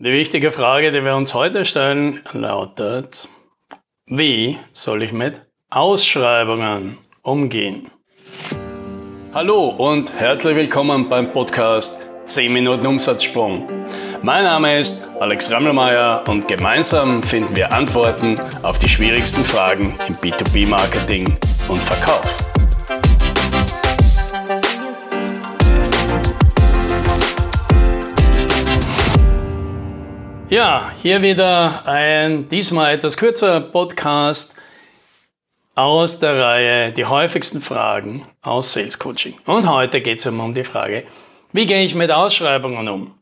Die wichtige Frage, die wir uns heute stellen, lautet, wie soll ich mit Ausschreibungen umgehen? Hallo und herzlich willkommen beim Podcast 10 Minuten Umsatzsprung. Mein Name ist Alex Rammelmeier und gemeinsam finden wir Antworten auf die schwierigsten Fragen im B2B-Marketing und Verkauf. Ja, hier wieder ein diesmal etwas kürzerer Podcast aus der Reihe Die häufigsten Fragen aus Sales Coaching. Und heute geht es um die Frage, wie gehe ich mit Ausschreibungen um?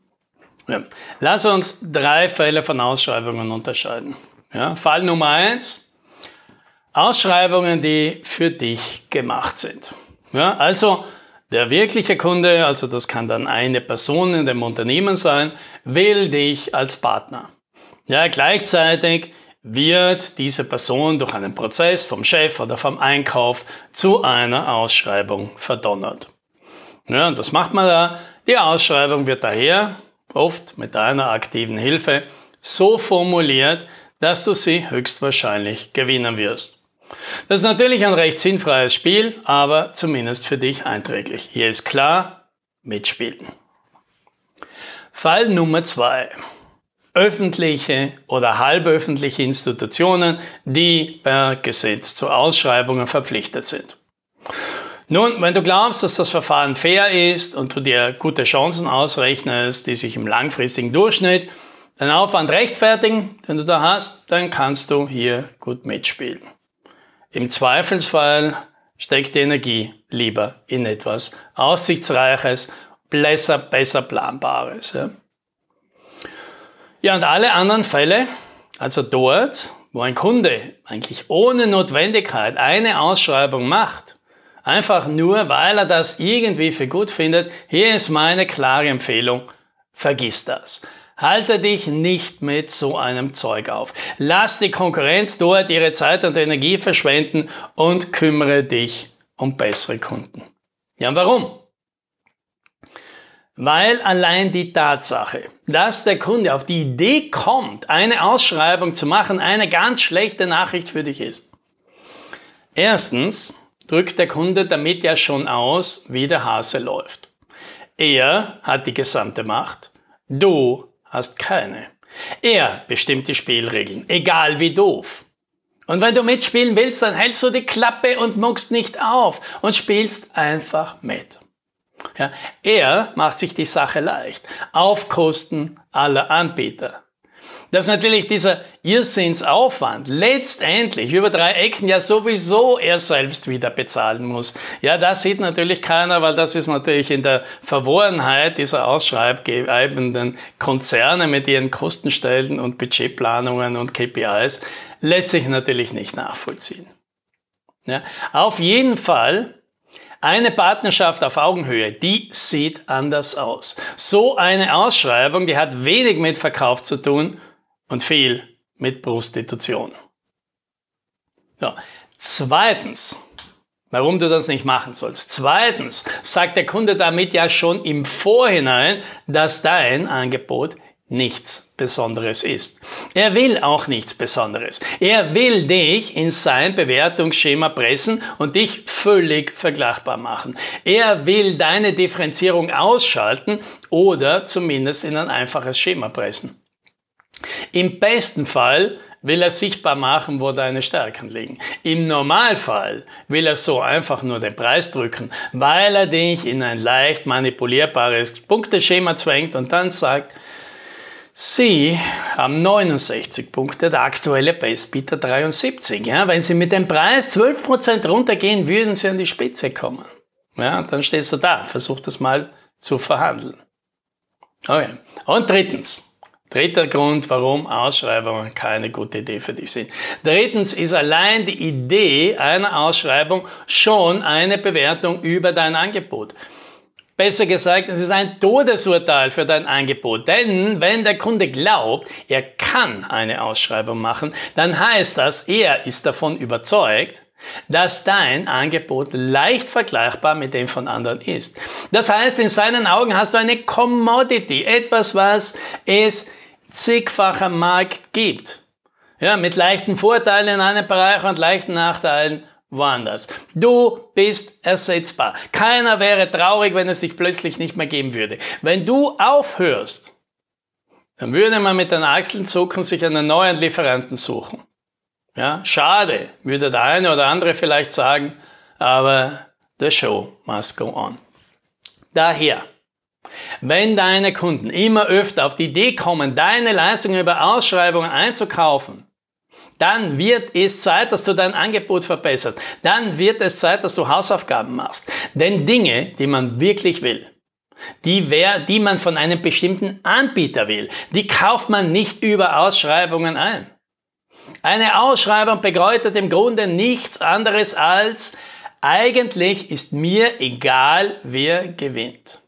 Ja. Lass uns drei Fälle von Ausschreibungen unterscheiden. Ja, Fall Nummer eins: Ausschreibungen, die für dich gemacht sind. Ja, also der wirkliche Kunde, also das kann dann eine Person in dem Unternehmen sein, will dich als Partner. Ja, gleichzeitig wird diese Person durch einen Prozess vom Chef oder vom Einkauf zu einer Ausschreibung verdonnert. Ja, und was macht man da? Die Ausschreibung wird daher, oft mit deiner aktiven Hilfe, so formuliert, dass du sie höchstwahrscheinlich gewinnen wirst. Das ist natürlich ein recht sinnfreies Spiel, aber zumindest für dich einträglich. Hier ist klar, mitspielen. Fall Nummer zwei: Öffentliche oder halböffentliche Institutionen, die per Gesetz zu Ausschreibungen verpflichtet sind. Nun, wenn du glaubst, dass das Verfahren fair ist und du dir gute Chancen ausrechnest, die sich im langfristigen Durchschnitt den Aufwand rechtfertigen, den du da hast, dann kannst du hier gut mitspielen. Im Zweifelsfall steckt die Energie lieber in etwas Aussichtsreiches, besser, besser Planbares. Ja. ja, und alle anderen Fälle, also dort, wo ein Kunde eigentlich ohne Notwendigkeit eine Ausschreibung macht, einfach nur, weil er das irgendwie für gut findet, hier ist meine klare Empfehlung, vergiss das. Halte dich nicht mit so einem Zeug auf. Lass die Konkurrenz dort ihre Zeit und Energie verschwenden und kümmere dich um bessere Kunden. Ja, warum? Weil allein die Tatsache, dass der Kunde auf die Idee kommt, eine Ausschreibung zu machen, eine ganz schlechte Nachricht für dich ist. Erstens drückt der Kunde damit ja schon aus, wie der Hase läuft. Er hat die gesamte Macht, du hast keine. Er bestimmt die Spielregeln, egal wie doof. Und wenn du mitspielen willst, dann hältst du die Klappe und muckst nicht auf und spielst einfach mit. Ja, er macht sich die Sache leicht, auf Kosten aller Anbieter dass natürlich dieser Irrsinnsaufwand letztendlich über drei Ecken ja sowieso er selbst wieder bezahlen muss. Ja, das sieht natürlich keiner, weil das ist natürlich in der Verworrenheit dieser ausschreibgebenden Konzerne mit ihren Kostenstellen und Budgetplanungen und KPIs lässt sich natürlich nicht nachvollziehen. Ja, auf jeden Fall eine Partnerschaft auf Augenhöhe, die sieht anders aus. So eine Ausschreibung, die hat wenig mit Verkauf zu tun und viel mit Prostitution. Ja. Zweitens, warum du das nicht machen sollst. Zweitens sagt der Kunde damit ja schon im Vorhinein, dass dein Angebot nichts Besonderes ist. Er will auch nichts Besonderes. Er will dich in sein Bewertungsschema pressen und dich völlig vergleichbar machen. Er will deine Differenzierung ausschalten oder zumindest in ein einfaches Schema pressen. Im besten Fall will er sichtbar machen, wo deine Stärken liegen. Im Normalfall will er so einfach nur den Preis drücken, weil er dich in ein leicht manipulierbares Punkteschema zwängt und dann sagt, Sie haben 69 Punkte, der aktuelle Bestbieter 73. Ja, wenn Sie mit dem Preis 12% runtergehen, würden Sie an die Spitze kommen. Ja, dann stehst du da, versuch das mal zu verhandeln. Okay. Und drittens, Dritter Grund, warum Ausschreibungen keine gute Idee für dich sind. Drittens ist allein die Idee einer Ausschreibung schon eine Bewertung über dein Angebot. Besser gesagt, es ist ein Todesurteil für dein Angebot. Denn wenn der Kunde glaubt, er kann eine Ausschreibung machen, dann heißt das, er ist davon überzeugt, dass dein Angebot leicht vergleichbar mit dem von anderen ist. Das heißt, in seinen Augen hast du eine Commodity, etwas, was es zigfacher Markt gibt. Ja, mit leichten Vorteilen in einem Bereich und leichten Nachteilen woanders. Du bist ersetzbar. Keiner wäre traurig, wenn es dich plötzlich nicht mehr geben würde. Wenn du aufhörst, dann würde man mit den Achseln zucken sich einen neuen Lieferanten suchen. Ja, schade, würde der eine oder andere vielleicht sagen, aber the show must go on. Daher, wenn deine Kunden immer öfter auf die Idee kommen, deine Leistungen über Ausschreibungen einzukaufen, dann wird es Zeit, dass du dein Angebot verbesserst. Dann wird es Zeit, dass du Hausaufgaben machst. Denn Dinge, die man wirklich will, die, wer, die man von einem bestimmten Anbieter will, die kauft man nicht über Ausschreibungen ein. Eine Ausschreibung bedeutet im Grunde nichts anderes als, eigentlich ist mir egal, wer gewinnt.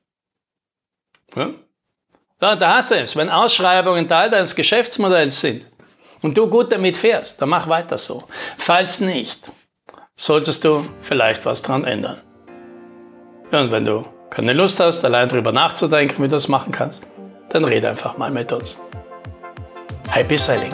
Ja? Ja, da hast du es. Wenn Ausschreibungen Teil deines Geschäftsmodells sind und du gut damit fährst, dann mach weiter so. Falls nicht, solltest du vielleicht was dran ändern. Ja, und wenn du keine Lust hast, allein darüber nachzudenken, wie du das machen kannst, dann rede einfach mal mit uns. Happy Selling!